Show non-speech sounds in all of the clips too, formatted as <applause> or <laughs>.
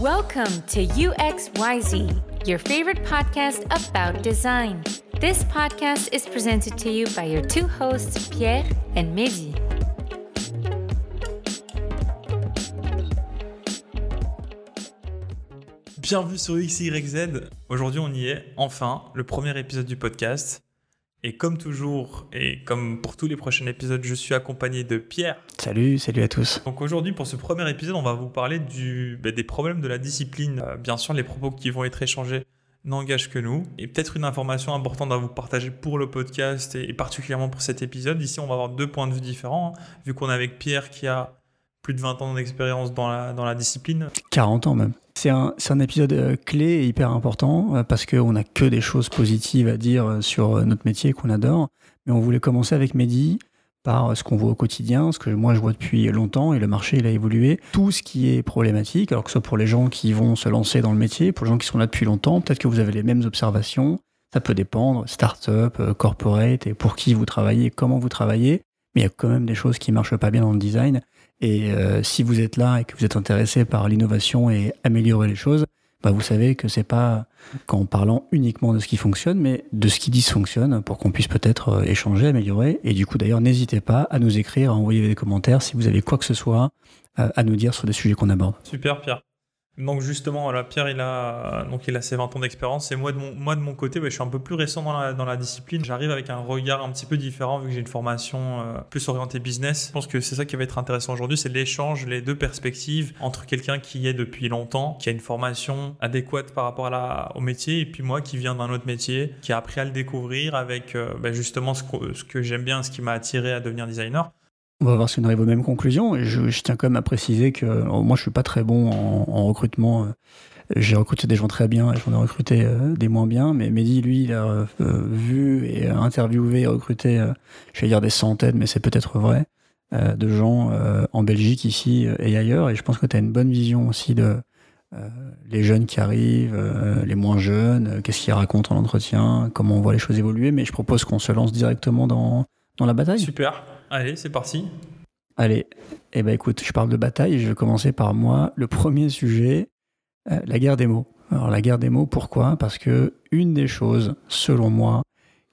Welcome to UXYZ, your favorite podcast about design. This podcast is presented to you by your two hosts, Pierre and Mehdi. Bienvenue sur XYZ. Aujourd'hui, on y est, enfin, le premier épisode du podcast. Et comme toujours, et comme pour tous les prochains épisodes, je suis accompagné de Pierre. Salut, salut à tous. Donc aujourd'hui, pour ce premier épisode, on va vous parler du, bah, des problèmes de la discipline. Euh, bien sûr, les propos qui vont être échangés n'engagent que nous. Et peut-être une information importante à vous partager pour le podcast et, particulièrement pour cet épisode. Ici, on va avoir deux points de vue différents, hein, vu qu'on est avec Pierre qui a plus de 20 ans d'expérience dans la, dans la discipline. 40 ans même. C'est un, épisode euh, clé et hyper important euh, parce qu'on n'a que des choses positives à dire euh, sur notre métier qu'on adore. Mais on voulait commencer avec Mehdi par ce qu'on voit au quotidien, ce que moi je vois depuis longtemps et le marché il a évolué. Tout ce qui est problématique, alors que ce soit pour les gens qui vont se lancer dans le métier, pour les gens qui sont là depuis longtemps, peut-être que vous avez les mêmes observations. Ça peut dépendre, start-up, corporate, et pour qui vous travaillez, comment vous travaillez. Mais il y a quand même des choses qui marchent pas bien dans le design. Et euh, si vous êtes là et que vous êtes intéressé par l'innovation et améliorer les choses, bah vous savez que c'est pas qu'en parlant uniquement de ce qui fonctionne, mais de ce qui dysfonctionne pour qu'on puisse peut-être euh, échanger, améliorer. Et du coup, d'ailleurs, n'hésitez pas à nous écrire, à envoyer des commentaires si vous avez quoi que ce soit euh, à nous dire sur des sujets qu'on aborde. Super, Pierre. Donc justement, voilà, Pierre, il a, donc il a ses 20 ans d'expérience. Et moi de, mon, côté, je suis un peu plus récent dans la, discipline. J'arrive avec un regard un petit peu différent vu que j'ai une formation euh, plus orientée business. Je pense que c'est ça qui va être intéressant aujourd'hui, c'est l'échange, les deux perspectives entre quelqu'un qui est depuis longtemps, qui a une formation adéquate par rapport au métier, et puis moi qui viens d'un autre métier, qui a appris à le découvrir avec euh, ben, justement ce que j'aime bien, ce qui m'a attiré à devenir designer. On va voir si on arrive aux mêmes conclusions. Et je, tiens quand même à préciser que euh, moi, je suis pas très bon en, recrutement. J'ai recruté des gens très bien et j'en ai recruté euh, des moins bien. Mais Mehdi, lui, il a euh, vu et interviewé et recruté, je vais dire des centaines, mais c'est peut-être vrai, de gens en Belgique, ici et ailleurs. Et je pense que tu as une bonne vision aussi de les jeunes qui arrivent, les moins jeunes, qu'est-ce qu'ils racontent en entretien, comment on voit les choses évoluer. Mais je propose qu'on se lance directement dans, dans la bataille. Super. Allez, c'est parti. Allez, eh ben écoute, je parle de bataille. Je vais commencer par moi. Le premier sujet, euh, la guerre des mots. Alors la guerre des mots, pourquoi? Parce que une des choses, selon moi,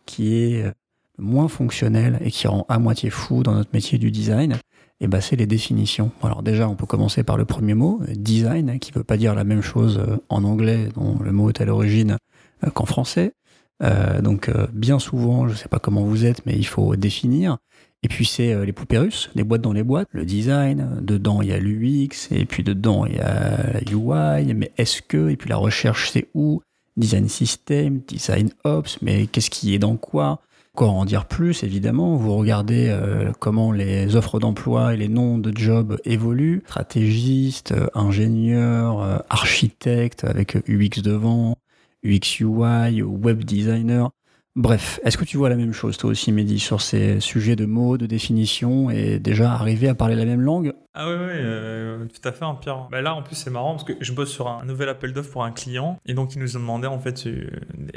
qui est euh, moins fonctionnelle et qui rend à moitié fou dans notre métier du design, eh ben, c'est les définitions. Alors déjà, on peut commencer par le premier mot, design, qui ne veut pas dire la même chose euh, en anglais, dont le mot est à l'origine, qu'en français. donc bien souvent, je ne sais pas comment vous êtes, mais il faut définir. Et puis c'est euh, les poupées russes, les boîtes dans les boîtes, le design, dedans il y a l'UX, et puis dedans il y a UI, mais est-ce que, et puis la recherche c'est où, design system, design ops, mais qu'est-ce qui est dans quoi? Encore en dire plus, évidemment, vous regardez euh, comment les offres d'emploi et les noms de jobs évoluent, stratégiste, euh, ingénieur, architecte avec UX devant, UX UI, web designer. Bref, est-ce que tu vois la même chose toi aussi, Mehdi, sur ces sujets de mots, de définition et déjà arriver à parler la même langue? Ah oui, oui, euh, tout à fait, hein, Pierre. Bah là, en plus, c'est marrant parce que je bosse sur un nouvel appel d'offres pour un client et donc il nous a demandé en fait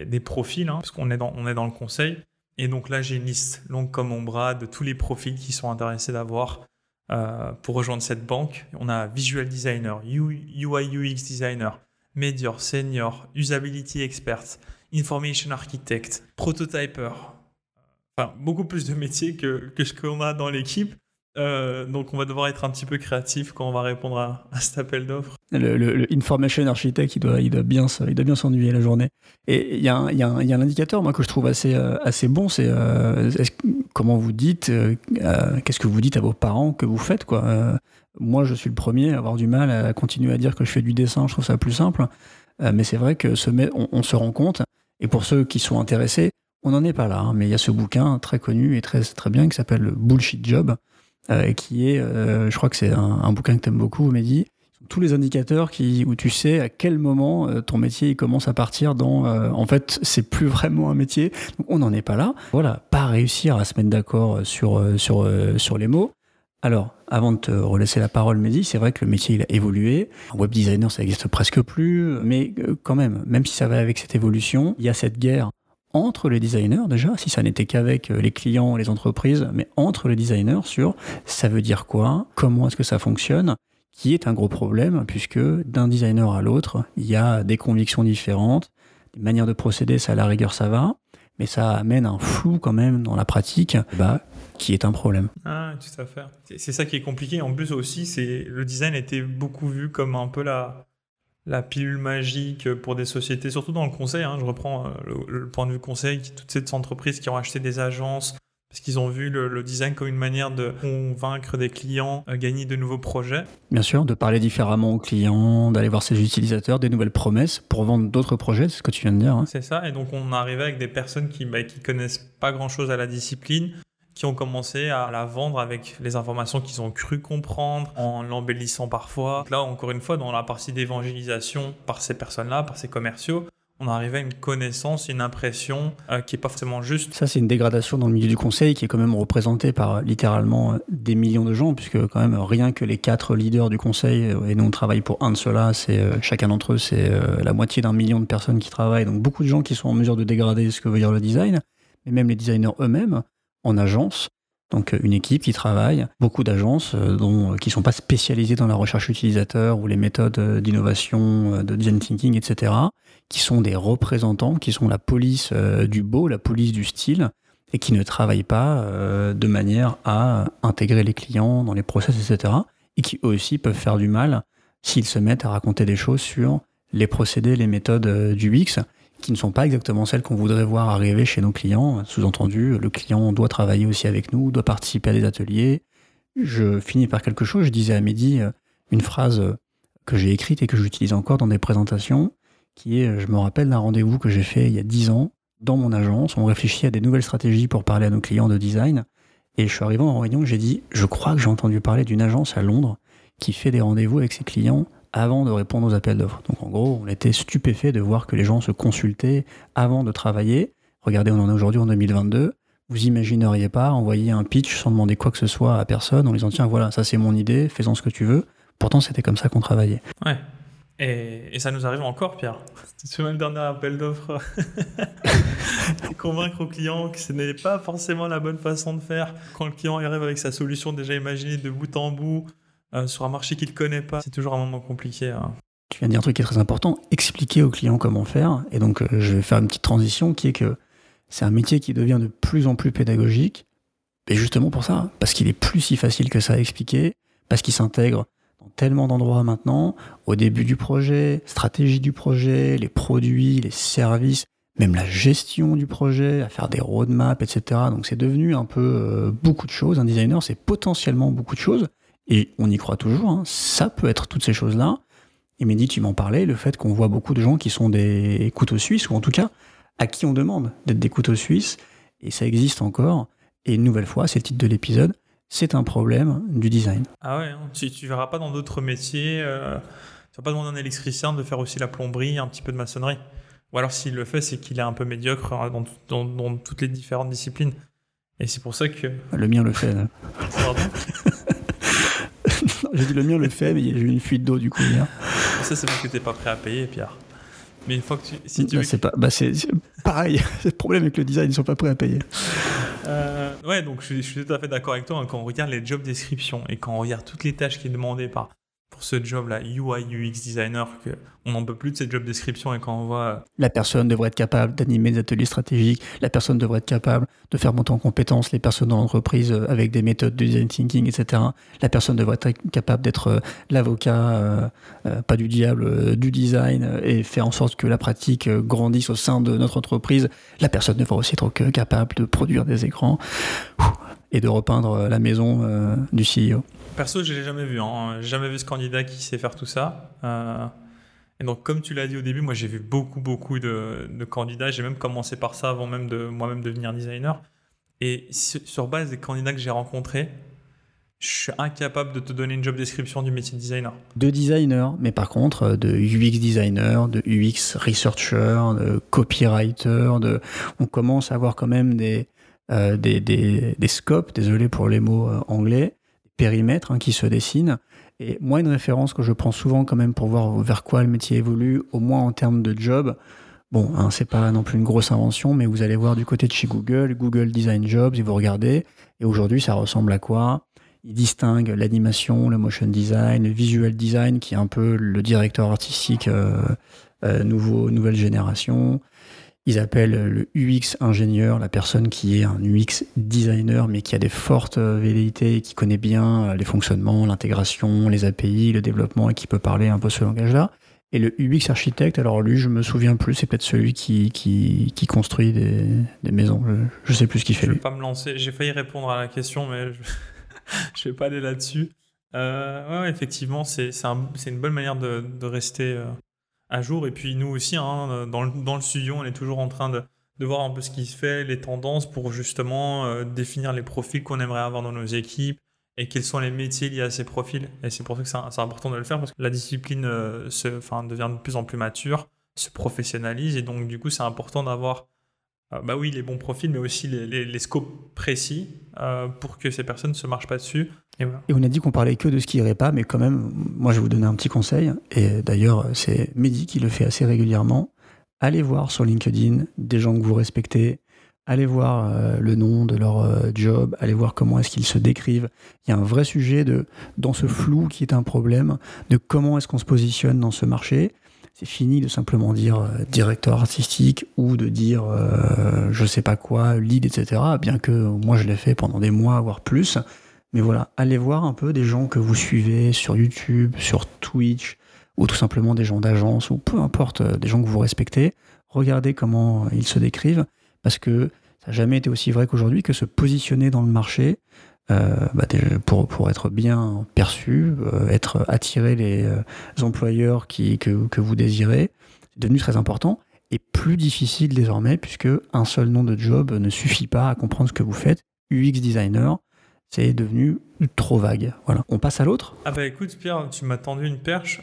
des, profils, hein, parce qu'on est dans, est dans le conseil. Et donc là, j'ai une liste longue comme mon bras de tous les profils qui sont intéressés d'avoir euh, pour rejoindre cette banque. On a visual designer, UI UX designer, Medior, senior, usability expert information architect, prototyper. Enfin, beaucoup plus de métiers que, que ce qu'on a dans l'équipe. Euh, donc on va devoir être un petit peu créatif quand on va répondre à, cet appel d'offres. Le, information architect, il doit, il doit bien, il doit bien s'ennuyer la journée. Et il y, a un, y, a un indicateur moi que je trouve assez, euh, assez bon, c'est euh, comment vous dites, qu'est-ce que vous dites à vos parents que vous faites quoi. moi, je suis le premier à avoir du mal à continuer à dire que je fais du dessin. Je trouve ça plus simple. mais c'est vrai que on se rend compte et pour ceux qui sont intéressés, on n'en est pas là, hein, mais il y a ce bouquin très connu et très, très bien qui s'appelle Bullshit Job, euh, qui est, euh, je crois que c'est un, bouquin que tu aimes beaucoup, Mehdi, tous les indicateurs qui, où tu sais à quel moment euh, ton métier commence à partir dans en fait c'est plus vraiment un métier. Donc on n'en est pas là. Voilà pas réussir à se mettre d'accord sur sur sur les mots alors, avant de te relaisser la parole, Mehdi, c'est vrai que le métier il a évolué. Un web designer, ça n'existe presque plus, mais euh, quand même, même si ça va avec cette évolution, il y a cette guerre entre les designers déjà, si ça n'était qu'avec euh, les clients, les entreprises, mais entre les designers sur ça veut dire quoi, comment est-ce que ça fonctionne, qui est un gros problème, puisque d'un designer à l'autre, il y a des convictions différentes, des manières de procéder, ça à la rigueur ça va, mais ça amène un flou quand même dans la pratique, bah, qui est un problème. Ah, tout à fait. C'est ça qui est compliqué. En plus aussi, c'est le design était beaucoup vu comme un peu la, la pilule magique pour des sociétés, surtout dans le conseil. Hein. je reprends euh, le, point de vue conseil, toutes ces entreprises qui ont acheté des agences parce qu'ils ont vu le, design comme une manière de convaincre des clients, à gagner de nouveaux projets. Bien sûr, de parler différemment aux clients, d'aller voir ses utilisateurs, des nouvelles promesses pour vendre d'autres projets, c'est ce que tu viens de dire. Hein. C'est ça, et donc on arrivait avec des personnes qui, bah, qui connaissent pas grand-chose à la discipline, qui ont commencé à la vendre avec les informations qu'ils ont cru comprendre, en l'embellissant parfois. là, encore une fois, dans la partie d'évangélisation par ces personnes-là, par ces commerciaux, on arrive à une connaissance, une impression euh, qui n'est pas forcément juste. Ça, c'est une dégradation dans le milieu du conseil qui est quand même représentée par littéralement euh, des millions de gens, puisque quand même rien que les quatre leaders du conseil, euh, et nous on travaille pour un de ceux-là, c'est chacun d'entre eux, c'est la moitié d'un million de personnes qui travaillent, donc beaucoup de gens qui sont en mesure de dégrader ce que veut dire le design, mais même les designers eux-mêmes en agence. Donc une équipe qui travaille, beaucoup d'agences dont, qui ne sont pas spécialisées dans la recherche utilisateur ou les méthodes d'innovation, de design thinking, etc qui sont des représentants, qui sont la police euh, du beau, la police du style, et qui ne travaillent pas euh, de manière à intégrer les clients dans les process, etc. Et qui eux aussi peuvent faire du mal s'ils se mettent à raconter des choses sur les procédés, les méthodes euh, du UX, qui ne sont pas exactement celles qu'on voudrait voir arriver chez nos clients. Sous-entendu, le client doit travailler aussi avec nous, doit participer à des ateliers. Je finis par quelque chose. Je disais à Mehdi une phrase que j'ai écrite et que j'utilise encore dans des présentations qui est, je me rappelle d'un rendez-vous que j'ai fait il y a 10 ans dans mon agence. On réfléchit à des nouvelles stratégies pour parler à nos clients de design. Et je suis arrivé en réunion, j'ai dit, je crois que j'ai entendu parler d'une agence à Londres qui fait des rendez-vous avec ses clients avant de répondre aux appels d'offres. Donc en gros, on était stupéfait de voir que les gens se consultaient avant de travailler. Regardez, on en est aujourd'hui en 2022. Vous imagineriez pas envoyer un pitch sans demander quoi que ce soit à personne en disant tiens voilà, ça c'est mon idée, fais-en ce que tu veux. Pourtant, c'était comme ça qu'on travaillait. Ouais. Et, ça nous arrive encore, Pierre. C'est même le dernier appel d'offres. <laughs> Convaincre au client que ce n'est pas forcément la bonne façon de faire. Quand le client arrive avec sa solution déjà imaginée de bout en bout euh, sur un marché qu'il ne connaît pas, c'est toujours un moment compliqué. Hein. Tu viens de dire un truc qui est très important, expliquer au client comment faire. Et donc, euh, je vais faire une petite transition qui est que c'est un métier qui devient de plus en plus pédagogique. Et justement pour ça, parce qu'il est plus si facile que ça à expliquer, parce qu'il s'intègre tellement d'endroits maintenant, au début du projet, stratégie du projet, les produits, les services, même la gestion du projet, à faire des roadmaps, etc. Donc c'est devenu un peu euh, beaucoup de choses. Un designer, c'est potentiellement beaucoup de choses. Et on y croit toujours. Hein. Ça peut être toutes ces choses-là. Et Mehdi, tu m'en parlais, le fait qu'on voit beaucoup de gens qui sont des couteaux suisses, ou en tout cas, à qui on demande d'être des couteaux suisses. Et ça existe encore. Et une nouvelle fois, c'est le titre de l'épisode, c'est un problème du design. Ah ouais, hein. tu, tu verras pas dans d'autres métiers, euh, tu vas pas demander à un électricien de faire aussi la plomberie, un petit peu de maçonnerie. Ou alors s'il le fait, c'est qu'il est un peu médiocre hein, dans, dans, toutes les différentes disciplines. Et c'est pour ça que... Le mien le fait. J'ai dit le mien le fait, mais j'ai eu une fuite d'eau du coup hier. Ça c'est parce que t'es pas prêt à payer, Pierre. Mais une fois que tu... Si tu bah, c'est pas... Bah, c'est pareil, c'est <laughs> le problème avec le design, ils sont pas prêts à payer. Euh, ouais, donc je, suis tout à fait d'accord avec toi. Hein, quand on regarde les job descriptions et quand on regarde toutes les tâches qui sont demandées par pour ce job-là, UI, UX designer, on n'en peut plus de cette job description et quand on voit... Euh, la personne devrait être capable d'animer des ateliers stratégiques, la personne devrait être capable de faire monter en compétence les personnes dans l'entreprise euh, avec des méthodes de design thinking, etc. La personne devrait être capable d'être l'avocat, pas du diable, du design et faire en sorte que la pratique grandisse au sein de notre entreprise. La personne devrait aussi être capable de produire des écrans et de repeindre la maison du CEO. Perso, je l'ai jamais vu. Hein. J'ai jamais vu ce candidat qui sait faire tout ça. Euh, et donc, comme tu l'as dit au début, moi j'ai vu beaucoup, beaucoup de, candidats. J'ai même commencé par ça avant même de moi-même devenir designer. Et sur base des candidats que j'ai rencontrés, je suis incapable de te donner une job description du métier de designer. De designer, mais par contre, euh, de UX designer, de UX researcher, de copywriter, de... on commence à avoir quand même des, euh, des, des, des, scopes, désolé pour les mots anglais, périmètre hein, qui se dessine. Et moi, une référence que je prends souvent quand même pour voir vers quoi le métier évolue, au moins en termes de job, bon, hein, c'est pas non plus une grosse invention, mais vous allez voir du côté de chez Google, Google Design Jobs, et vous regardez, et aujourd'hui, ça ressemble à quoi? Il distingue l'animation, le motion design, le visual design, qui est un peu le directeur artistique nouveau, nouvelle génération. Ils appellent le UX ingénieur la personne qui est un UX designer, mais qui a des fortes velléités, qui connaît bien les fonctionnements, l'intégration, les API, le développement et qui peut parler un peu ce langage-là. Et le UX architecte, alors lui, je me souviens plus, c'est peut-être celui qui, qui, qui construit des, des, maisons. Je, ne sais plus ce qu'il fait. Je vais pas me lancer. J'ai failli répondre à la question, mais je, <laughs> je vais pas aller là-dessus. Euh, ouais, effectivement, c'est un, une bonne manière de, de rester euh, à jour. Et puis nous aussi, hein, dans, le, dans, le, studio, on est toujours en train de, de, voir un peu ce qui se fait, les tendances pour justement euh, définir les profils qu'on aimerait avoir dans nos équipes, et quels sont les métiers liés à ces profils. Et c'est pour ça que c'est important de le faire parce que la discipline euh, se, devient de plus en plus mature, se professionnalise et donc du coup c'est important d'avoir euh, bah oui, les bons profils, mais aussi les, les, scopes précis pour que ces personnes ne se marchent pas dessus. Et, on a dit qu'on parlait que de ce qui irait pas, mais quand même, moi je vais vous donner un petit conseil, et d'ailleurs c'est Mehdi qui le fait assez régulièrement. Allez voir sur LinkedIn des gens que vous respectez, allez voir euh, le nom de leur euh, job, allez voir comment est-ce qu'ils se décrivent. Il y a un vrai sujet de, dans ce flou qui est un problème, de comment est-ce qu'on se positionne dans ce marché. C'est fini de simplement dire euh, directeur artistique ou de dire je sais pas quoi, lead, etc. Bien que moi je l'ai fait pendant des mois, voire plus. Mais voilà, allez voir un peu des gens que vous suivez sur YouTube, sur Twitch, ou tout simplement des gens d'agence, ou peu importe, des gens que vous respectez. Regardez comment ils se décrivent parce que ça n'a jamais été aussi vrai qu'aujourd'hui que se positionner dans le marché euh, bah, pour, être bien perçu, euh, être attirer les euh, employeurs qui, que, que vous désirez, c'est devenu très important et plus difficile désormais puisque un seul nom de job ne suffit pas à comprendre ce que vous faites. UX designer, c'est devenu trop vague. Voilà. On passe à l'autre Ah bah écoute Pierre, tu m'as tendu une perche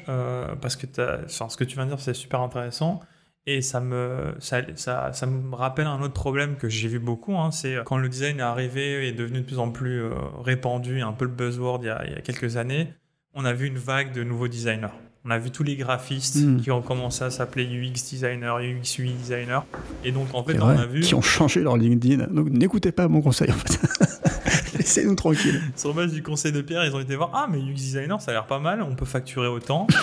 parce que ce que tu viens de dire c'est super intéressant. Et ça me, ça, ça, ça, me rappelle un autre problème que j'ai vu beaucoup, hein, c'est quand le design est arrivé et est devenu de plus en plus euh, répandu, un peu le buzzword il y, a, il y, a, quelques années, on a vu une vague de nouveaux designers. On a vu tous les graphistes hmm. qui ont commencé à s'appeler UX designer, UX UI designer. Et donc en fait, on a vu... Qui ont changé leur LinkedIn. Donc n'écoutez pas mon conseil en fait. <laughs> Laissez-nous tranquilles. <laughs> Sur base du conseil de Pierre, ils ont été voir Ah, mais UX designer, ça a l'air pas mal, on peut facturer autant. <laughs>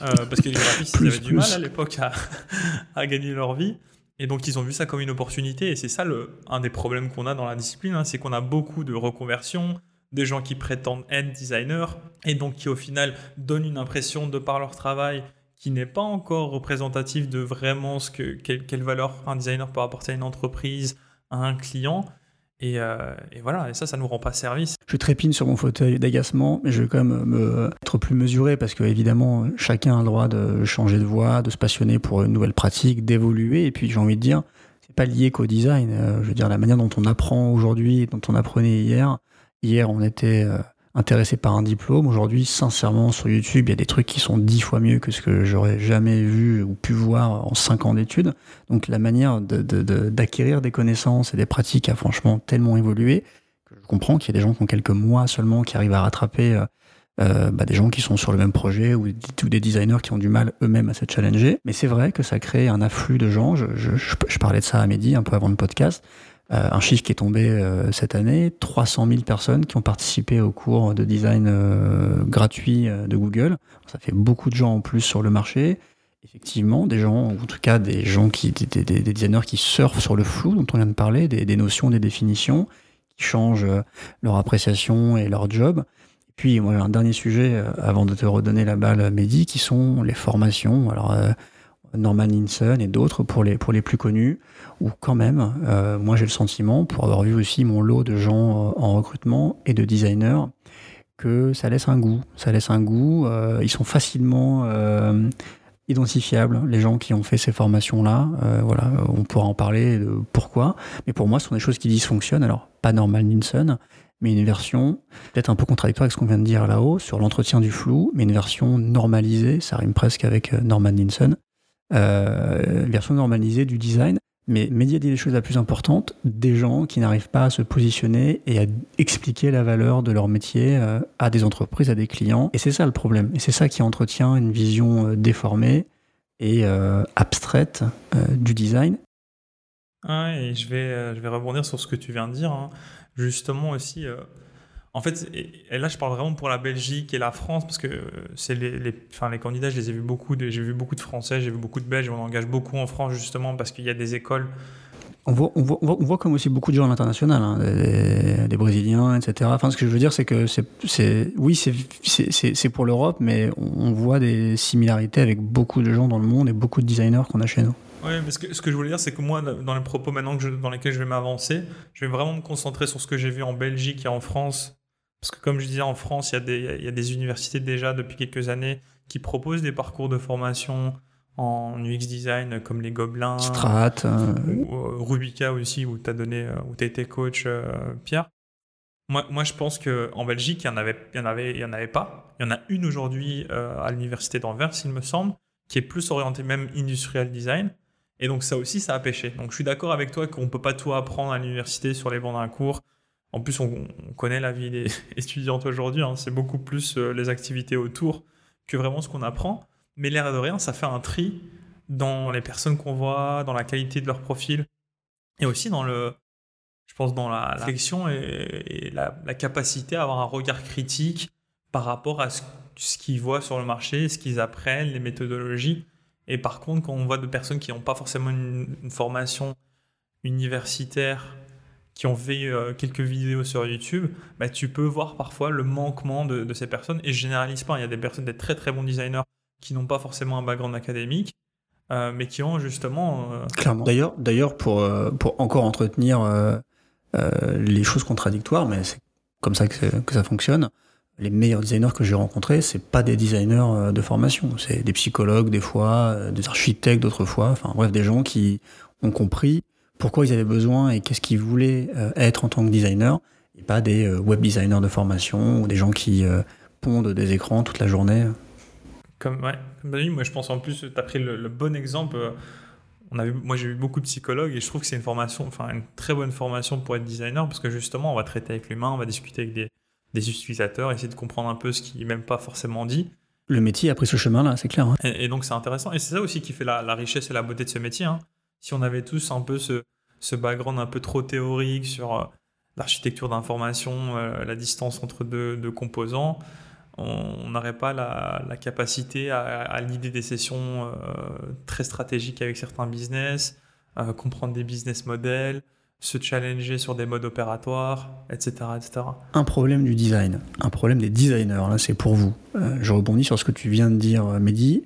Euh, parce que les graphistes, ils avaient du mal à l'époque à, <laughs> à, gagner leur vie. Et donc, ils ont vu ça comme une opportunité. Et c'est ça le, un des problèmes qu'on a dans la discipline, hein, c'est qu'on a beaucoup de reconversions, des gens qui prétendent être designers, et donc qui au final donnent une impression de par leur travail qui n'est pas encore représentative de vraiment ce que, quelle, quelle valeur un designer peut apporter à une entreprise, à un client. Euh, et, voilà, et ça, ça nous rend pas service. Je trépine sur mon fauteuil d'agacement, mais je vais quand même me, être plus mesuré parce que évidemment, chacun a le droit de changer de voie, de se passionner pour une nouvelle pratique, d'évoluer. Et puis, j'ai envie de dire, c'est pas lié qu'au design. Euh, je veux dire, la manière dont on apprend aujourd'hui, dont on apprenait hier. Hier, on était euh, intéressé par un diplôme. Aujourd'hui, sincèrement, sur YouTube, il y a des trucs qui sont dix fois mieux que ce que j'aurais jamais vu ou pu voir en cinq ans d'études. Donc la manière d'acquérir des connaissances et des pratiques a franchement tellement évolué que je comprends qu'il y a des gens qui ont quelques mois seulement qui arrivent à rattraper euh, euh, bah, des gens qui sont sur le même projet ou, des designers qui ont du mal eux-mêmes à se challenger. Mais c'est vrai que ça crée un afflux de gens. Je, je, parlais de ça à Mehdi un peu avant le podcast. Euh, un chiffre qui est tombé euh, cette année, 300 000 personnes qui ont participé au cours de design euh, gratuit de Google. Ça fait beaucoup de gens en plus sur le marché. Effectivement, des gens, en tout cas des gens qui, des, des, designers qui surfent sur le flou dont on vient de parler, des, des notions, des définitions, qui changent leur appréciation et leur job. Et puis, moi, un dernier sujet avant de te redonner la balle, Mehdi, qui sont les formations. Alors, Norman Linson et d'autres pour les, pour les plus connus, où quand même, euh, moi j'ai le sentiment, pour avoir vu aussi mon lot de gens euh, en recrutement et de designers, que ça laisse un goût. Ça laisse un goût. Euh, ils sont facilement identifiables, les gens qui ont fait ces formations-là. voilà, on pourra en parler de pourquoi. Mais pour moi, ce sont des choses qui dysfonctionnent. Alors, pas Norman Linson, mais une version peut-être un peu contradictoire avec ce qu'on vient de dire là-haut sur l'entretien du flou, mais une version normalisée, ça rime presque avec Norman Linson, euh, version normalisée du design. Mais Média dit les choses la plus importante, des gens qui n'arrivent pas à se positionner et à expliquer la valeur de leur métier euh, à des entreprises, à des clients. Et c'est ça le problème. Et c'est ça qui entretient une vision euh, déformée et abstraite du design. Ah et je vais, je vais rebondir sur ce que tu viens de dire. Hein. Justement aussi, En fait, et, là, je parle vraiment pour la Belgique et la France, parce que c'est les, les, enfin, les candidats, je les ai vus beaucoup, j'ai vu beaucoup de Français, j'ai vu beaucoup de Belges, on engage beaucoup en France justement parce qu'il y a des écoles on voit, on, voit, on voit, comme aussi beaucoup de gens à l'international, hein, des, Brésiliens, etc. Enfin, ce que je veux dire, c'est que c'est, oui, c'est pour l'Europe, mais on voit des similarités avec beaucoup de gens dans le monde et beaucoup de designers qu'on a chez nous. Oui, mais ce que, ce que je voulais dire, c'est que moi, dans les propos maintenant que dans lesquels je vais m'avancer, je vais vraiment me concentrer sur ce que j'ai vu en Belgique et en France. Parce que comme je disais, en France, il y, a des, il y a des universités déjà depuis quelques années qui proposent des parcours de formation en UX design comme les Gobelins, Strat, euh, ou euh, Rubica aussi où tu as donné euh, où tu été coach Pierre. Moi, moi, je pense qu'en Belgique, il n'y en, avait, il y en, avait, il y en avait pas. Il y en a une aujourd'hui à l'université d'Anvers, il me semble, qui est plus orientée même industrial design. Et donc ça aussi, ça a pêché. Donc je suis d'accord avec toi qu'on ne peut pas tout apprendre à l'université sur les bancs d'un cours. En plus, on, connaît la vie des <laughs> étudiantes aujourd'hui. Hein. C'est beaucoup plus les activités autour que vraiment ce qu'on apprend. Mais l'air de rien, ça fait un tri dans les personnes qu'on voit, dans la qualité de leur profil, et aussi dans le, je pense, dans la, réflexion et, la, capacité à avoir un regard critique par rapport à ce, qu'ils voient sur le marché, ce qu'ils apprennent, les méthodologies. Et par contre, quand on voit de personnes qui n'ont pas forcément une, formation universitaire, qui ont fait euh, quelques vidéos sur YouTube, bah, tu peux voir parfois le manquement de, de ces personnes. Et je généralise pas, il y a des personnes, des très très bons designers qui n'ont pas forcément un background académique, euh, mais qui ont justement. Euh, Clairement. D'ailleurs, d'ailleurs pour, euh, pour encore entretenir les choses contradictoires, mais c'est comme ça que, que, ça fonctionne. Les meilleurs designers que j'ai rencontrés, c'est pas des designers de formation, c'est des psychologues des fois, des architectes d'autres fois, enfin bref, des gens qui ont compris pourquoi ils avaient besoin et qu'est-ce qu'ils voulaient être en tant que designer, et pas des web designers de formation ou des gens qui pondent des écrans toute la journée. Comme, ouais, moi je pense en plus, tu as pris le, bon exemple. Euh, on a moi j'ai eu beaucoup de psychologues et je trouve que c'est une formation, enfin une très bonne formation pour être designer parce que justement on va traiter avec l'humain, on va discuter avec des, des, utilisateurs, essayer de comprendre un peu ce qui n'est même pas forcément dit. Le métier a pris ce chemin-là, c'est clair. Hein. Et, donc c'est intéressant. Et c'est ça aussi qui fait la, richesse et la beauté de ce métier. Hein. Si on avait tous un peu ce, ce background un peu trop théorique sur euh, l'architecture d'information, euh, la distance entre deux, deux composants, on n'aurait pas la, capacité à, à l'idée des sessions euh, très stratégiques avec certains business, euh, comprendre des business models, se challenger sur des modes opératoires, etc., etc. Un problème du design, un problème des designers, là c'est pour vous. Je rebondis sur ce que tu viens de dire, Mehdi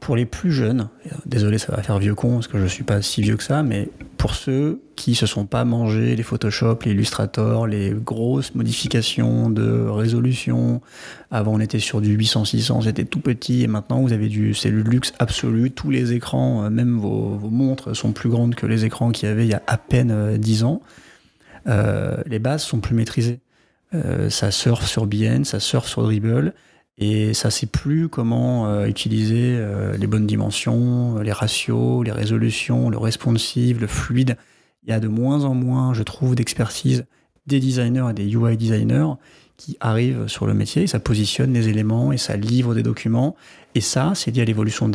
pour les plus jeunes, désolé ça va faire vieux con parce que je ne suis pas si vieux que ça, mais pour ceux qui se sont pas mangés les Photoshop, les Illustrator, les grosses modifications de résolution, avant on était sur du 800-600, c'était tout petit et maintenant vous avez du, c'est le luxe absolu, tous les écrans, euh, même vos, montres sont plus grandes que les écrans qu'il y avait il y a à peine 10 euh, ans. Euh, les bases sont plus maîtrisées. ça surfe sur BN, ça surfe sur Dribble et ça sait plus comment euh, utiliser euh, les bonnes dimensions, les ratios, les résolutions, le responsive, le fluide. Il y a de moins en moins, je trouve, d'expertise des designers et des UI designers qui arrivent sur le métier, ça positionne les éléments et ça livre des documents. Et ça, c'est lié à l'évolution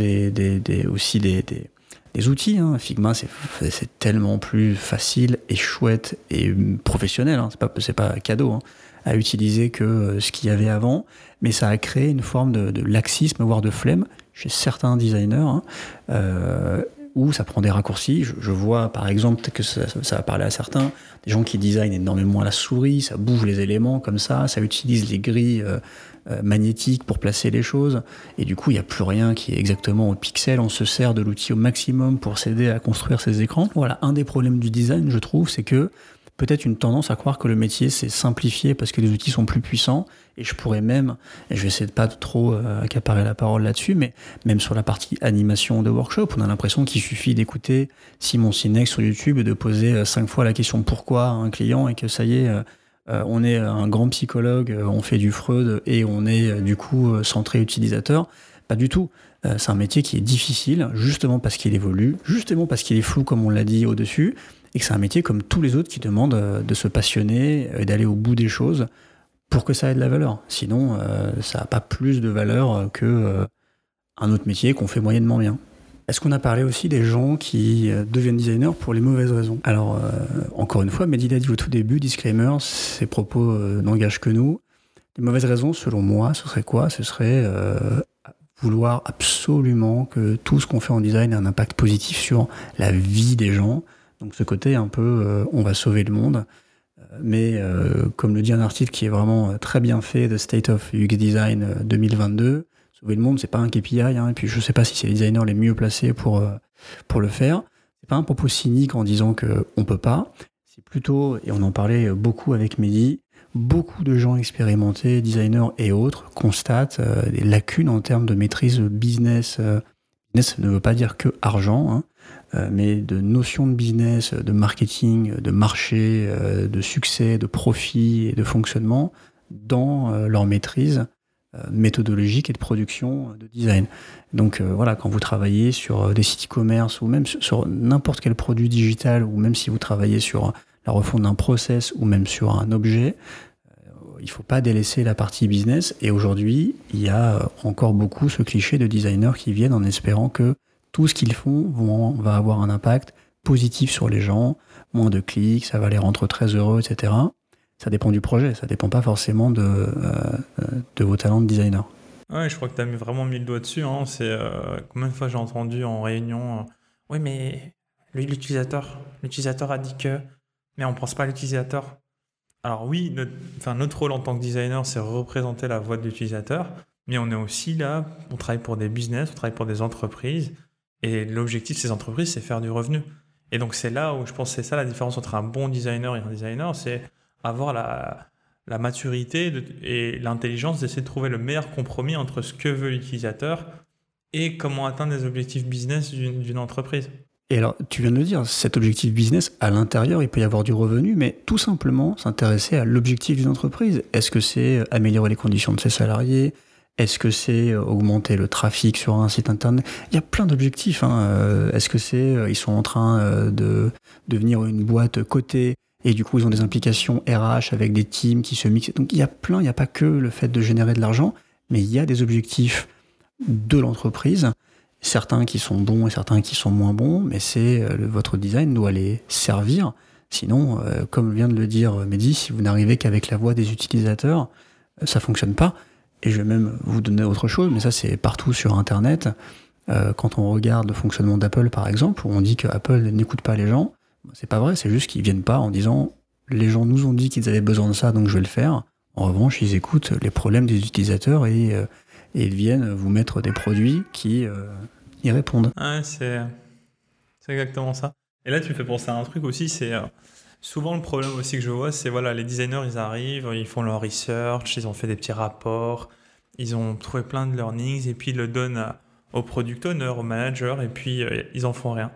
aussi des, outils. Hein. Figma, c'est tellement plus facile et chouette et professionnel. Hein. C'est pas, pas cadeau. Hein à utiliser que euh, ce qu'il y avait avant, mais ça a créé une forme de, laxisme, voire de flemme chez certains designers, hein, euh, où ça prend des raccourcis. Je, vois par exemple que ça, ça, va parler à certains, des gens qui designent énormément à la souris, ça bouge les éléments comme ça, ça utilise les grilles euh, magnétiques pour placer les choses, et du coup il n'y a plus rien qui est exactement au pixel, on se sert de l'outil au maximum pour s'aider à construire ces écrans. Voilà, un des problèmes du design, je trouve, c'est que peut-être une tendance à croire que le métier s'est simplifié parce que les outils sont plus puissants. Et je pourrais même, et je vais essayer de pas trop euh, accaparer la parole là-dessus, mais même sur la partie animation de workshop, on a l'impression qu'il suffit d'écouter Simon Sinek sur YouTube et de poser euh, cinq fois la question pourquoi un client? et que ça y est, euh, on est un grand psychologue, on fait du Freud et on est du coup centré utilisateur. Pas du tout. C'est un métier qui est difficile, justement parce qu'il évolue, justement parce qu'il est flou, comme on l'a dit au-dessus, et que c'est un métier comme tous les autres qui demande euh, de se passionner et d'aller au bout des choses pour que ça ait de la valeur. Sinon, euh, ça n'a pas plus de valeur que euh, un autre métier qu'on fait moyennement bien. Est-ce qu'on a parlé aussi des gens qui deviennent designers pour les mauvaises raisons? Alors, encore une fois, Mehdi l'a dit au tout début, disclaimer, ses propos n'engagent que nous. Les mauvaises raisons, selon moi, ce serait quoi? Ce serait vouloir absolument que tout ce qu'on fait en design ait un impact positif sur la vie des gens. Donc ce côté un peu, on va sauver le monde. Mais comme le dit un article qui est vraiment très bien fait, The State of UX Design 2022, sauver le monde, c'est pas un KPI, hein, et puis je sais pas si c'est les designers les mieux placés pour, euh, pour le faire. C'est pas un propos cynique en disant qu'on peut pas. C'est plutôt, et on en parlait beaucoup avec Mehdi, beaucoup de gens expérimentés, designers et autres, constatent euh, des lacunes en termes de maîtrise business. Euh, business ne veut pas dire que argent, hein, mais de notions de business, de marketing, de marché, de succès, de profit et de fonctionnement dans leur maîtrise euh, méthodologique et de production euh, de design. Donc euh, voilà, quand vous travaillez sur des sites e-commerce ou même sur n'importe quel produit digital ou même si vous travaillez sur la refonte d'un process ou même sur un objet, il ne faut pas délaisser la partie business. Et aujourd'hui, il y a encore beaucoup ce cliché de designers qui viennent en espérant que tout ce qu'ils font va avoir un impact positif sur les gens, moins de clics, ça va les rendre très heureux, etc ça dépend du projet, ça dépend pas forcément de, euh, vos talents de designer. Ouais, je crois que tu as vraiment mis le doigt dessus. Hein. C'est euh, combien de fois j'ai entendu en réunion euh, Oui, mais l'utilisateur, l'utilisateur a dit que, mais on pense pas à l'utilisateur. Alors oui, notre, notre rôle en tant que designer, c'est représenter la voix de l'utilisateur, mais on est aussi là, on travaille pour des business, on travaille pour des entreprises, et l'objectif de ces entreprises, c'est faire du revenu. Et donc c'est là où je pense que c'est ça la différence entre un bon designer et un designer, c'est avoir la, la maturité et l'intelligence d'essayer de trouver le meilleur compromis entre ce que veut l'utilisateur et comment atteindre les objectifs business d'une entreprise. Et alors, tu viens de le dire, cet objectif business, à l'intérieur, il peut y avoir du revenu, mais tout simplement s'intéresser à l'objectif d'une entreprise. Est-ce que c'est améliorer les conditions de ses salariés Est-ce que c'est augmenter le trafic sur un site internet? Il y a plein d'objectifs. Hein. Euh, est-ce que c'est, euh, ils sont en train euh, de devenir une boîte cotée et du coup, ils ont des implications RH avec des teams qui se mixent? Donc il y a plein, il n'y a pas que le fait de générer de l'argent, mais il y a des objectifs de l'entreprise, certains qui sont bons et certains qui sont moins bons, mais c'est euh, votre design doit les servir. Sinon, euh, comme vient de le dire Mehdi, si vous n'arrivez qu'avec la voix des utilisateurs, euh, ça fonctionne pas. Et je vais même vous donner autre chose, mais ça c'est partout sur Internet. quand on regarde le fonctionnement d'Apple par exemple, où on dit que Apple n'écoute pas les gens, c'est pas vrai, c'est juste qu'ils viennent pas en disant les gens nous ont dit qu'ils avaient besoin de ça, donc je vais le faire. En revanche, ils écoutent les problèmes des utilisateurs et, euh, ils viennent vous mettre des produits qui euh, y répondent. Ouais, c'est, exactement ça. Et là, tu me fais penser à un truc aussi, c'est euh, souvent le problème aussi que je vois, c'est voilà, les designers, ils arrivent, ils font leur research, ils ont fait des petits rapports, ils ont trouvé plein de learnings et puis ils le donnent au product owner, au manager et puis ils en font rien.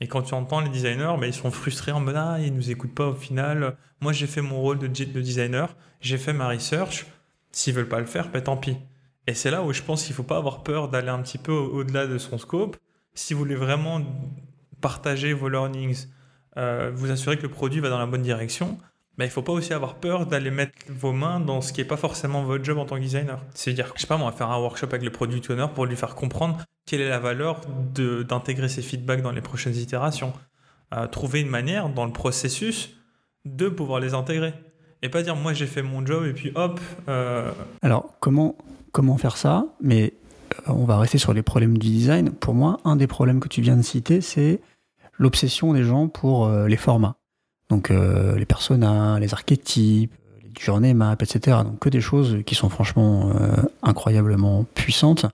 Et quand tu entends les designers, bah, ils sont frustrés en mode Ah, ils nous écoutent pas au final. Moi, j'ai fait mon rôle de, de designer, j'ai fait ma research. S'ils veulent pas le faire, bah, tant pis. Et c'est là où je pense qu'il faut pas avoir peur d'aller un petit peu au-delà de son scope. Si vous voulez vraiment partager vos learnings, euh, vous assurer que le produit va dans la bonne direction, bah, il ne faut pas aussi avoir peur d'aller mettre vos mains dans ce qui n'est pas forcément votre job en tant que designer. C'est-à-dire, je sais pas moi, faire un workshop avec le product owner pour lui faire comprendre quelle est la valeur d'intégrer ces feedbacks dans les prochaines itérations. Euh, trouver une manière dans le processus de pouvoir les intégrer. Et pas dire moi j'ai fait mon job et puis hop. Euh, Alors comment, faire ça? Mais on va rester sur les problèmes du design. Pour moi, un des problèmes que tu viens de citer, c'est l'obsession des gens pour les formats. Donc les personas, les archétypes, les journées maps, etc. Donc que des choses qui sont franchement incroyablement puissantes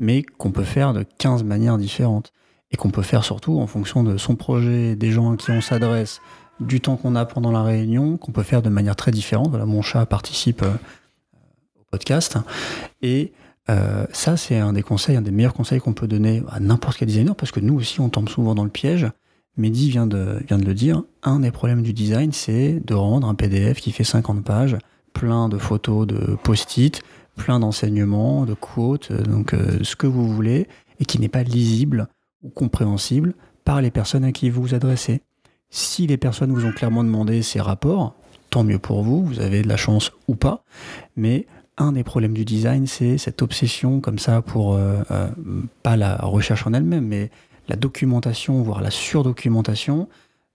mais qu'on peut faire de 15 manières différentes. Et qu'on peut faire surtout en fonction de son projet, des gens à qui on s'adresse, du temps qu'on a pendant la réunion, qu'on peut faire de manière très différente. Voilà, mon chat participe euh, au podcast. Et euh, ça, c'est un des conseils, un des meilleurs conseils qu'on peut donner à n'importe quel designer, parce que nous aussi, on tombe souvent dans le piège. Mehdi vient de, le dire. Un des problèmes du design, c'est de rendre un PDF qui fait 50 pages, plein de photos de post-it, plein d'enseignements, de quotes, euh, donc euh, ce que vous voulez, et qui n'est pas lisible ou compréhensible par les personnes à qui vous vous adressez. Si les personnes vous ont clairement demandé ces rapports, tant mieux pour vous, vous avez de la chance ou pas, mais un des problèmes du design, c'est cette obsession comme ça pour, euh, pas la recherche en elle-même, mais la documentation, voire la surdocumentation.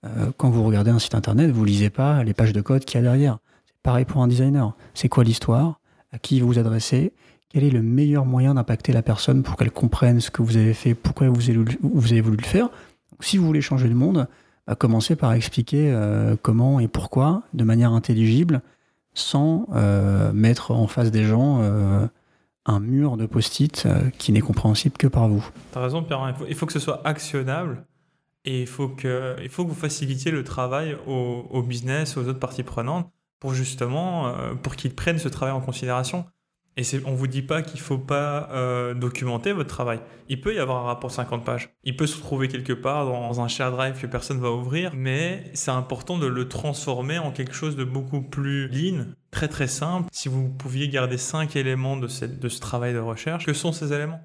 Euh, quand vous regardez un site internet, vous lisez pas les pages de code qu'il y a derrière. C'est pareil pour un designer. C'est quoi l'histoire? À qui vous vous adressez? Quel est le meilleur moyen d'impacter la personne pour qu'elle comprenne ce que vous avez fait, pourquoi vous avez, voulu le faire? Si vous voulez changer le monde, bah, commencez par expliquer comment et pourquoi de manière intelligible sans euh, mettre en face des gens euh, un mur de post-it euh, qui n'est compréhensible que par vous. Tu as raison, Pierre. Il faut, que ce soit actionnable et il faut que, il faut que vous facilitiez le travail au, au business, aux autres parties prenantes pour justement pour qu'ils prennent ce travail en considération. Et on ne vous dit pas qu'il ne faut pas euh, documenter votre travail. Il peut y avoir un rapport 50 pages. Il peut se trouver quelque part dans un share drive que personne ne va ouvrir, mais c'est important de le transformer en quelque chose de beaucoup plus lean, très très simple. Si vous pouviez garder 5 éléments de, ce travail de recherche, que sont ces éléments?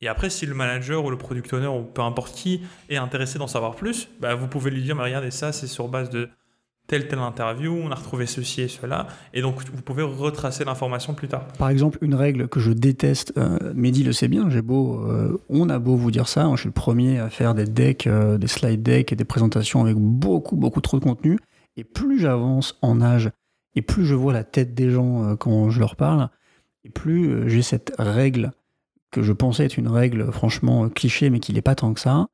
Et après, si le manager ou le product owner ou peu importe qui est intéressé d'en savoir plus, bah vous pouvez lui dire, mais regardez ça, c'est sur base de telle telle interview, on a retrouvé ceci et cela, et donc vous pouvez retracer l'information plus tard. Par exemple, une règle que je déteste, euh, Mehdi le sait bien, j'ai beau, euh, on a beau vous dire ça, je suis le premier à faire des decks, euh, des slide decks et des présentations avec beaucoup beaucoup trop de contenu, et plus j'avance en âge, et plus je vois la tête des gens quand je leur parle, et plus j'ai cette règle que je pensais être une règle franchement cliché, mais qui n'est pas tant que ça,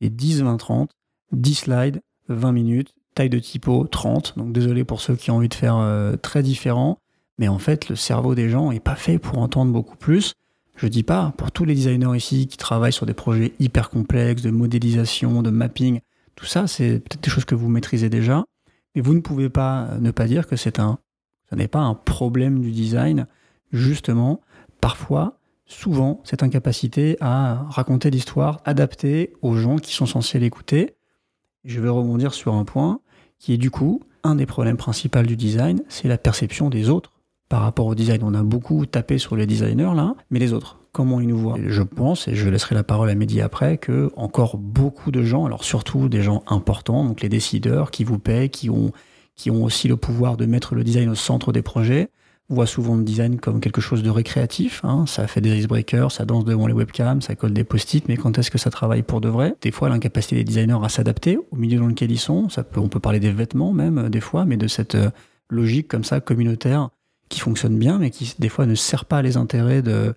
les 10, 20, 30, 10 slides, 20 minutes, taille de typo 30, donc désolé pour ceux qui ont envie de faire euh, très différent, mais en fait le cerveau des gens est pas fait pour entendre beaucoup plus. Je dis pas pour tous les designers ici qui travaillent sur des projets hyper complexes de modélisation, de mapping, tout ça c'est peut-être des choses que vous maîtrisez déjà, mais vous ne pouvez pas ne pas dire que c'est un, ce n'est pas un problème du design, justement, parfois, souvent, cette incapacité à raconter l'histoire adaptée aux gens qui sont censés l'écouter. Je vais rebondir sur un point qui est du coup un des problèmes principaux du design, c'est la perception des autres par rapport au design. On a beaucoup tapé sur les designers là, mais les autres, comment ils nous voient? Je pense, et je laisserai la parole à Mehdi après, que encore beaucoup de gens, alors surtout des gens importants, donc les décideurs qui vous paient, qui ont, qui ont aussi le pouvoir de mettre le design au centre des projets, voit souvent le design comme quelque chose de récréatif. Hein. Ça fait des icebreakers, ça danse devant les webcams, ça colle des post-it, mais quand est-ce que ça travaille pour de vrai? Des fois, l'incapacité des designers à s'adapter au milieu dans lequel ils sont, on peut parler des vêtements même, euh, des fois, mais de cette euh, logique comme ça, communautaire, qui fonctionne bien, mais qui des fois ne sert pas les intérêts de,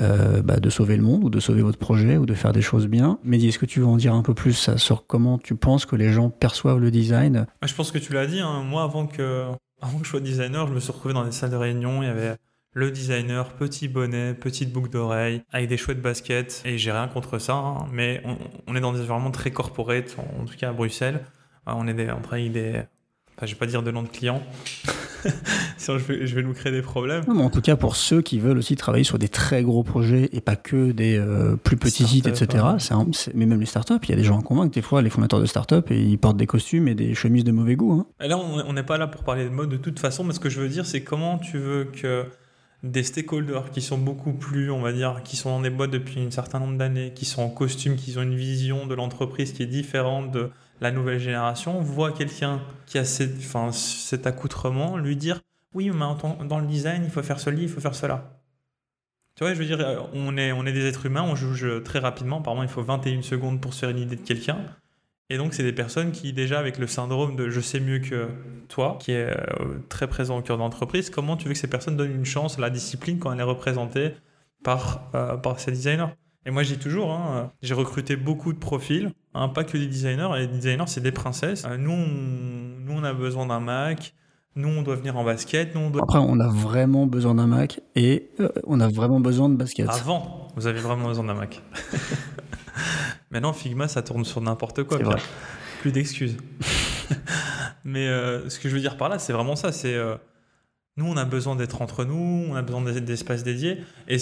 euh, bah, de sauver le monde, ou de sauver votre projet, ou de faire des choses bien. Mehdi, est-ce que tu veux en dire un peu plus sur comment tu penses que les gens perçoivent le design? Je pense que tu l'as dit, hein. moi avant que avant que je sois designer, je me suis retrouvé dans des salles de réunion. Il y avait le designer, petit bonnet, petite boucle d'oreille, avec des chouettes baskets. Et j'ai rien contre ça, hein, mais on, est dans des environnements très corporate, en, tout cas à Bruxelles. Euh, on est des, des. Enfin, je vais pas dire de nom de client. <laughs> Sinon, je vais, je vais, nous créer des problèmes. Non, mais en tout cas, pour ceux qui veulent aussi travailler sur des très gros projets et pas que des euh, plus petits sites, etc. mais même les startups, il y a des gens à convaincre. Des fois, les fondateurs de startups, ils portent des costumes et des chemises de mauvais goût. Hein. Et là, on n'est pas là pour parler de mode de toute façon, mais ce que je veux dire, c'est comment tu veux que des stakeholders qui sont beaucoup plus, on va dire, qui sont dans des boîtes depuis un certain nombre d'années, qui sont en costume, qui ont une vision de l'entreprise qui est différente de la nouvelle génération, voient quelqu'un qui a cette, enfin, cet accoutrement, lui dire oui, mais dans le design, il faut faire cela, il faut faire cela. Tu vois, je veux dire, on est, on est des êtres humains, on juge très rapidement. Apparemment, il faut 21 secondes pour se faire une idée de quelqu'un. Et donc, c'est des personnes qui, déjà, avec le syndrome de je sais mieux que toi, qui est euh, très présent au cœur de l'entreprise, comment tu veux que ces personnes donnent une chance à la discipline quand elle est représentée par, euh, par ces designers? Et moi, dis toujours, hein, j'ai recruté beaucoup de profils, hein, pas que des designers. Et les designers, c'est des princesses. Euh, nous, nous, on a besoin d'un Mac. Nous, on doit venir en basket. Nous, on doit... Après, on a vraiment besoin d'un Mac et on a vraiment besoin de basket. Avant, vous avez vraiment besoin d'un Mac. <laughs> Maintenant, Figma, ça tourne sur n'importe quoi. Plus d'excuses. <laughs> Mais euh, ce que je veux dire par là, c'est vraiment ça. C'est euh, nous, on a besoin d'être entre nous, on a besoin d'espaces dédiés. Et,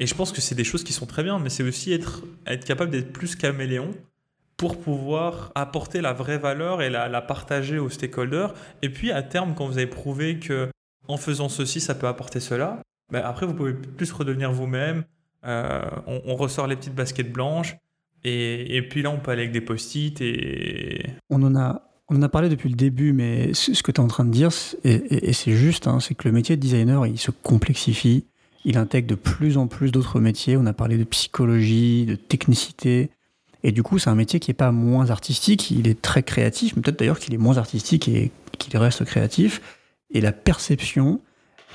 et je pense que c'est des choses qui sont très bien, mais c'est aussi être, être capable d'être plus caméléon pour pouvoir apporter la vraie valeur et la, partager aux stakeholders. Et puis, à terme, quand vous avez prouvé que en faisant ceci, ça peut apporter cela, ben après, vous pouvez plus redevenir vous-même. Euh, on, ressort les petites baskets blanches. Et, puis là, on peut aller avec des post-it et... On en a On en a parlé depuis le début, mais ce que tu es en train de dire, et, c'est juste, hein, c'est que le métier de designer, il se complexifie, il intègre de plus en plus d'autres métiers. On a parlé de psychologie, de technicité. Et du coup, c'est un métier qui n'est pas moins artistique, il est très créatif, mais peut-être d'ailleurs qu'il est moins artistique et qu'il reste créatif. Et la perception,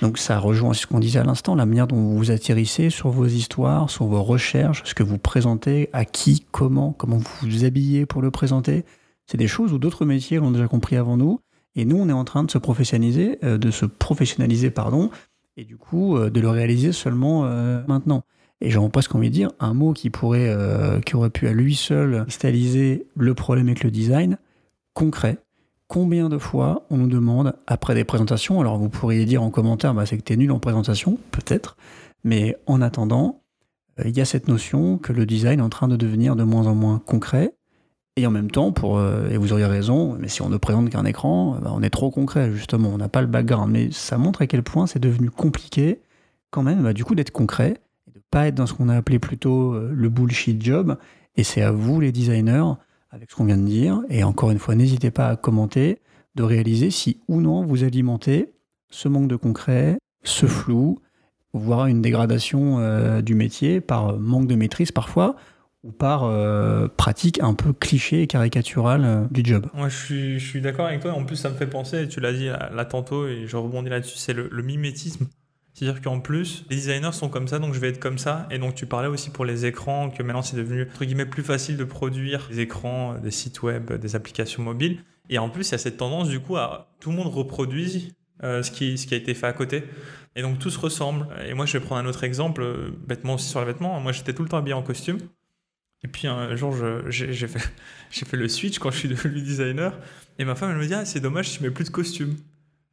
donc ça rejoint ce qu'on disait à l'instant, la manière dont vous vous atterrissez sur vos histoires, sur vos recherches, ce que vous présentez, à qui, comment, comment vous vous habillez pour le présenter. C'est des choses où d'autres métiers l'ont déjà compris avant nous. Et nous, on est en train de se professionnaliser, euh, de se professionnaliser, pardon, et du coup euh, de le réaliser seulement euh, maintenant. Et j'aurais presque envie de dire un mot qui pourrait, qui aurait pu à lui seul cristalliser le problème avec le design, concret combien de fois on nous demande, après des présentations, alors vous pourriez dire en commentaire, bah, c'est que tu es nul en présentation, peut-être, mais en attendant, il y a cette notion que le design est en train de devenir de moins en moins concret, et en même temps, euh, et vous auriez raison, mais si on ne présente qu'un écran, bah, on est trop concret, justement, on n'a pas le background, mais ça montre à quel point c'est devenu compliqué, quand même, bah, du coup, d'être concret, et de ne pas être dans ce qu'on a appelé plutôt euh, le bullshit job, et c'est à vous, les designers, avec ce qu'on vient de dire. Et encore une fois, n'hésitez pas à commenter, de réaliser si ou non vous alimentez ce manque de concret, ce flou, voire une dégradation euh, du métier par manque de maîtrise parfois, ou par euh, pratique un peu cliché et caricaturale euh, du job. Moi, je suis, d'accord avec toi. En plus, ça me fait penser, tu l'as dit là, tantôt, et je rebondis là-dessus, c'est le, mimétisme. C'est-à-dire qu'en plus, les designers sont comme ça, donc je vais être comme ça. Et donc tu parlais aussi pour les écrans, que maintenant c'est devenu, entre guillemets, plus facile de produire des écrans, des sites web, des applications mobiles. Et en plus, il y a cette tendance du coup à tout le monde reproduit euh, ce, qui, ce qui a été fait à côté. Et donc tout se ressemble. Et moi, je vais prendre un autre exemple, euh, bêtement aussi sur les vêtements. Moi, j'étais tout le temps habillé en costume. Et puis un jour, <laughs> j'ai fait, le switch quand je suis devenu designer. Et ma femme, elle me dit Ah, c'est dommage, tu mets plus de costume.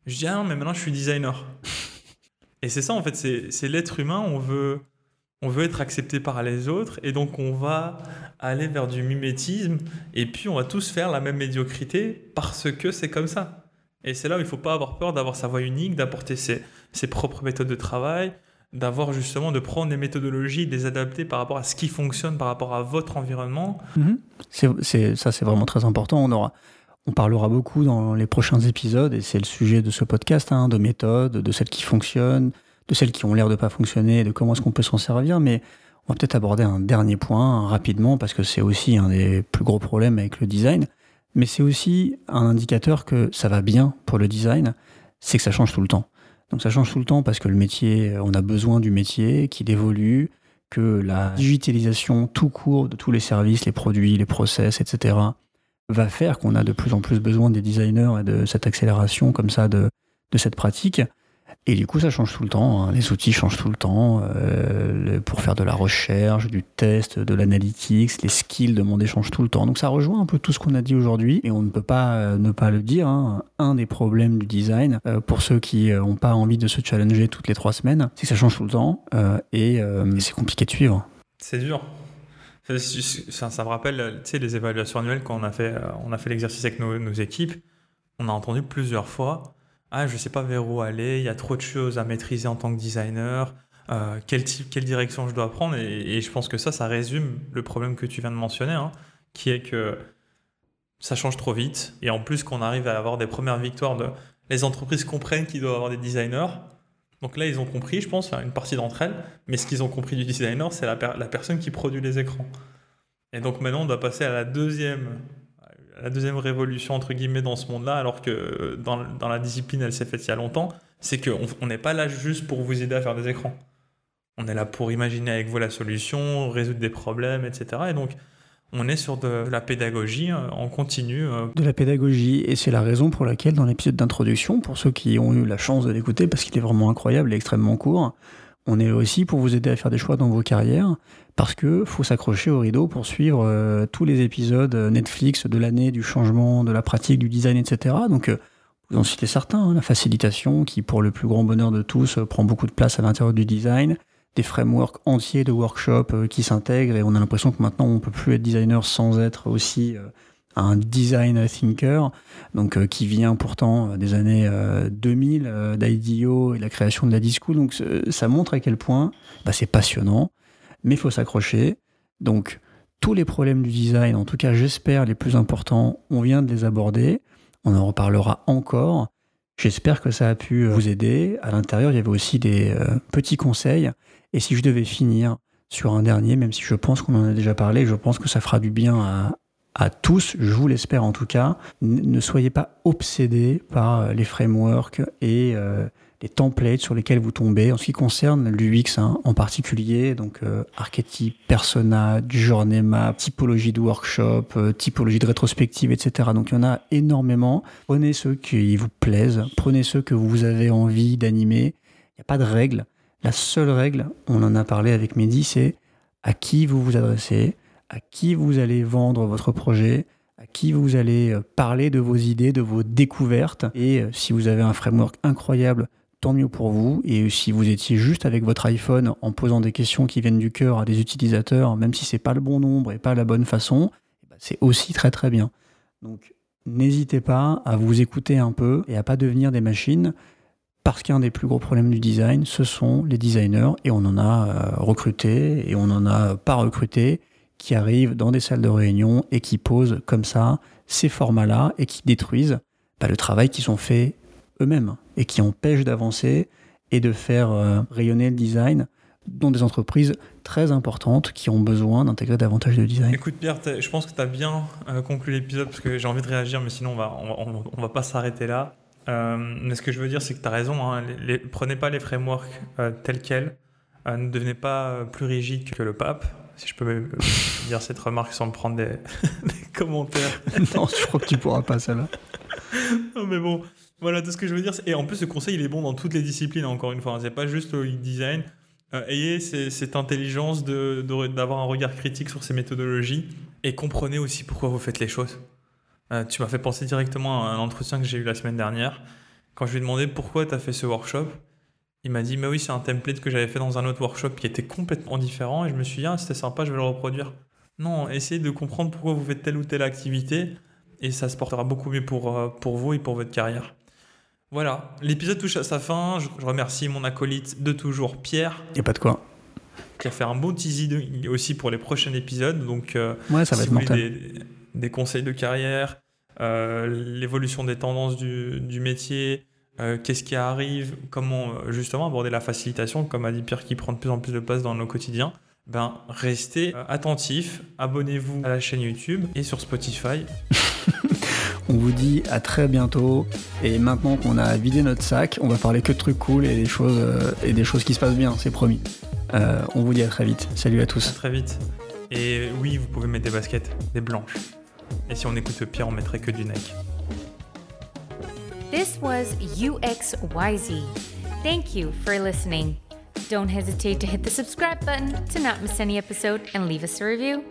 Je dis Ah non, mais maintenant je suis designer. <laughs> Et c'est ça, en fait, c'est l'être humain, on veut, être accepté par les autres, et donc on va aller vers du mimétisme, et puis on va tous faire la même médiocrité parce que c'est comme ça. Et c'est là où il ne faut pas avoir peur d'avoir sa voix unique, d'apporter ses, propres méthodes de travail, d'avoir justement, de prendre des méthodologies, de les adapter par rapport à ce qui fonctionne, par rapport à votre environnement. Mhm. ça, c'est vraiment très important. On aura on parlera beaucoup dans les prochains épisodes, et c'est le sujet de ce podcast, hein, de méthodes, de celles qui fonctionnent, de celles qui ont l'air de pas fonctionner, de comment est-ce qu'on peut s'en servir. Mais on va peut-être aborder un dernier point rapidement, parce que c'est aussi un des plus gros problèmes avec le design. Mais c'est aussi un indicateur que ça va bien pour le design, c'est que ça change tout le temps. Donc ça change tout le temps parce que le métier, on a besoin du métier, qu'il évolue, que la digitalisation tout court de tous les services, les produits, les process, etc., va faire qu'on a de plus en plus besoin des designers et de cette accélération comme ça de, de cette pratique. Et du coup, ça change tout le temps. Hein. Les outils changent tout le temps. Euh, pour faire de la recherche, du test, de l'analytics, les skills demandés changent tout le temps. Donc ça rejoint un peu tout ce qu'on a dit aujourd'hui. Et on ne peut pas euh, ne pas le dire. Hein. Un des problèmes du design, euh, pour ceux qui n'ont pas envie de se challenger toutes les trois semaines, c'est que ça change tout le temps. et c'est compliqué de suivre. C'est dur. Ça, me rappelle les évaluations annuelles quand on a fait, on a fait l'exercice avec nos, équipes. On a entendu plusieurs fois Ah, je sais pas vers où aller, il y a trop de choses à maîtriser en tant que designer, euh, quelle, type, quelle direction je dois prendre. Et, je pense que ça, ça résume le problème que tu viens de mentionner, hein, qui est que ça change trop vite. Et en plus, qu'on arrive à avoir des premières victoires de. Les entreprises comprennent qu'ils doivent avoir des designers. Donc là, ils ont compris, je pense, une partie d'entre elles, mais ce qu'ils ont compris du designer, c'est la, la, personne qui produit les écrans. Et donc maintenant, on doit passer à la deuxième, la deuxième révolution, entre guillemets, dans ce monde-là, alors que dans, dans, la discipline, elle s'est faite il y a longtemps, c'est qu'on n'est pas là juste pour vous aider à faire des écrans. On est là pour imaginer avec vous la solution, résoudre des problèmes, etc. Et donc, on est sur de la pédagogie en euh, continu. Euh. De la pédagogie, et c'est la raison pour laquelle dans l'épisode d'introduction, pour ceux qui ont eu la chance de l'écouter, parce qu'il est vraiment incroyable et extrêmement court, on est là aussi pour vous aider à faire des choix dans vos carrières, parce que faut s'accrocher au rideau pour suivre euh, tous les épisodes Netflix de l'année, du changement, de la pratique, du design, etc. Donc, vous en citez certains, hein, la facilitation, qui pour le plus grand bonheur de tous prend beaucoup de place à l'intérieur du design, des frameworks entiers de workshops euh, qui s'intègrent et on a l'impression que maintenant on peut plus être designer sans être aussi euh, un design thinker, donc euh, qui vient pourtant des années 2000 d'IDEO et la création de la Discool. Donc ça montre à quel point bah, c'est passionnant, mais il faut s'accrocher. Donc tous les problèmes du design, en tout cas j'espère les plus importants, on vient de les aborder. On en reparlera encore. J'espère que ça a pu vous aider. À l'intérieur, il y avait aussi des euh, petits conseils. Et si je devais finir sur un dernier, même si je pense qu'on en a déjà parlé, je pense que ça fera du bien à, à tous, je vous l'espère en tout cas. ne soyez pas obsédés par euh, les frameworks et euh, les templates sur lesquels vous tombez en ce qui concerne l'UX hein, en particulier, donc euh, archétype, persona, journée map, typologie de workshop, typologie de rétrospective, etc. Donc il y en a énormément. Prenez ceux qui vous plaisent, prenez ceux que vous avez envie d'animer. Il n'y a pas de règle. La seule règle, on en a parlé avec Mehdi, c'est à qui vous vous adressez, à qui vous allez vendre votre projet, à qui vous allez euh, parler de vos idées, de vos découvertes. Et euh, si vous avez un framework incroyable, tant mieux pour vous. Et si vous étiez juste avec votre iPhone en posant des questions qui viennent du cœur à des utilisateurs, même si c'est pas le bon nombre et pas la bonne façon, eh ben, c'est aussi très très bien. Donc n'hésitez pas à vous écouter un peu et à pas devenir des machines. Parce qu'un des plus gros problèmes du design, ce sont les designers, et on en a euh, recruté, et on n'en a pas recruté, qui arrivent dans des salles de réunion et qui posent comme ça ces formats-là et qui détruisent bah, le travail qu'ils ont fait eux-mêmes et qui empêchent d'avancer et de faire euh, rayonner le design dans des entreprises très importantes qui ont besoin d'intégrer davantage de design. Écoute Pierre, je pense que tu as bien euh, conclu l'épisode parce que j'ai envie de réagir, mais sinon on va, on va, pas s'arrêter là. Euh, mais ce que je veux dire, c'est que tu as raison. Hein, prenez pas les frameworks tels quels. ne devenez pas plus rigide que le pape si je peux <laughs> dire cette remarque sans me prendre des, <laughs> commentaires. <laughs> non, je crois que tu pourras pas, celle-là. non, mais bon, voilà tout ce que je veux dire. Et en plus, ce conseil, il est bon dans toutes les disciplines, encore une fois. C'est pas juste au design. Euh, ayez cette intelligence d'avoir de, un regard critique sur ces méthodologies et comprenez aussi pourquoi vous faites les choses. Euh, tu m'as fait penser directement à un entretien que j'ai eu la semaine dernière. Quand je lui ai demandé pourquoi tu as fait ce workshop, il m'a dit, mais oui, c'est un template que j'avais fait dans un autre workshop qui était complètement différent. Et je me suis dit, ah, c'était sympa, je vais le reproduire. Non, essayez de comprendre pourquoi vous faites telle ou telle activité. Et ça se portera beaucoup mieux pour, euh, pour vous et pour votre carrière. Voilà, l'épisode touche à sa fin. Je, remercie mon acolyte de toujours, Pierre. Et pas de quoi. Qui a fait un beau teasy aussi pour les prochains épisodes. Donc, euh, ouais, ça va être vous des, des, conseils de carrière, euh, l'évolution des tendances du, du métier, euh, qu'est-ce qui arrive, comment euh, justement aborder la facilitation, comme a dit Pierre, qui prend de plus en plus de place dans nos quotidiens. Ben, restez euh, attentifs, abonnez-vous à la chaîne YouTube et sur Spotify. <laughs> on vous dit à très bientôt. Et maintenant qu'on a vidé notre sac, on va parler que de trucs cool et des choses, et des choses qui se passent bien, c'est promis. on vous dit à très vite. Salut à tous. À très vite. Et oui, vous pouvez mettre des baskets, des blanches. Et si on écoute Pierre, on mettrait que du Nike. This was UXYZ. Thank you for listening. Don't hesitate to hit the subscribe button to not miss any episode and leave us a review.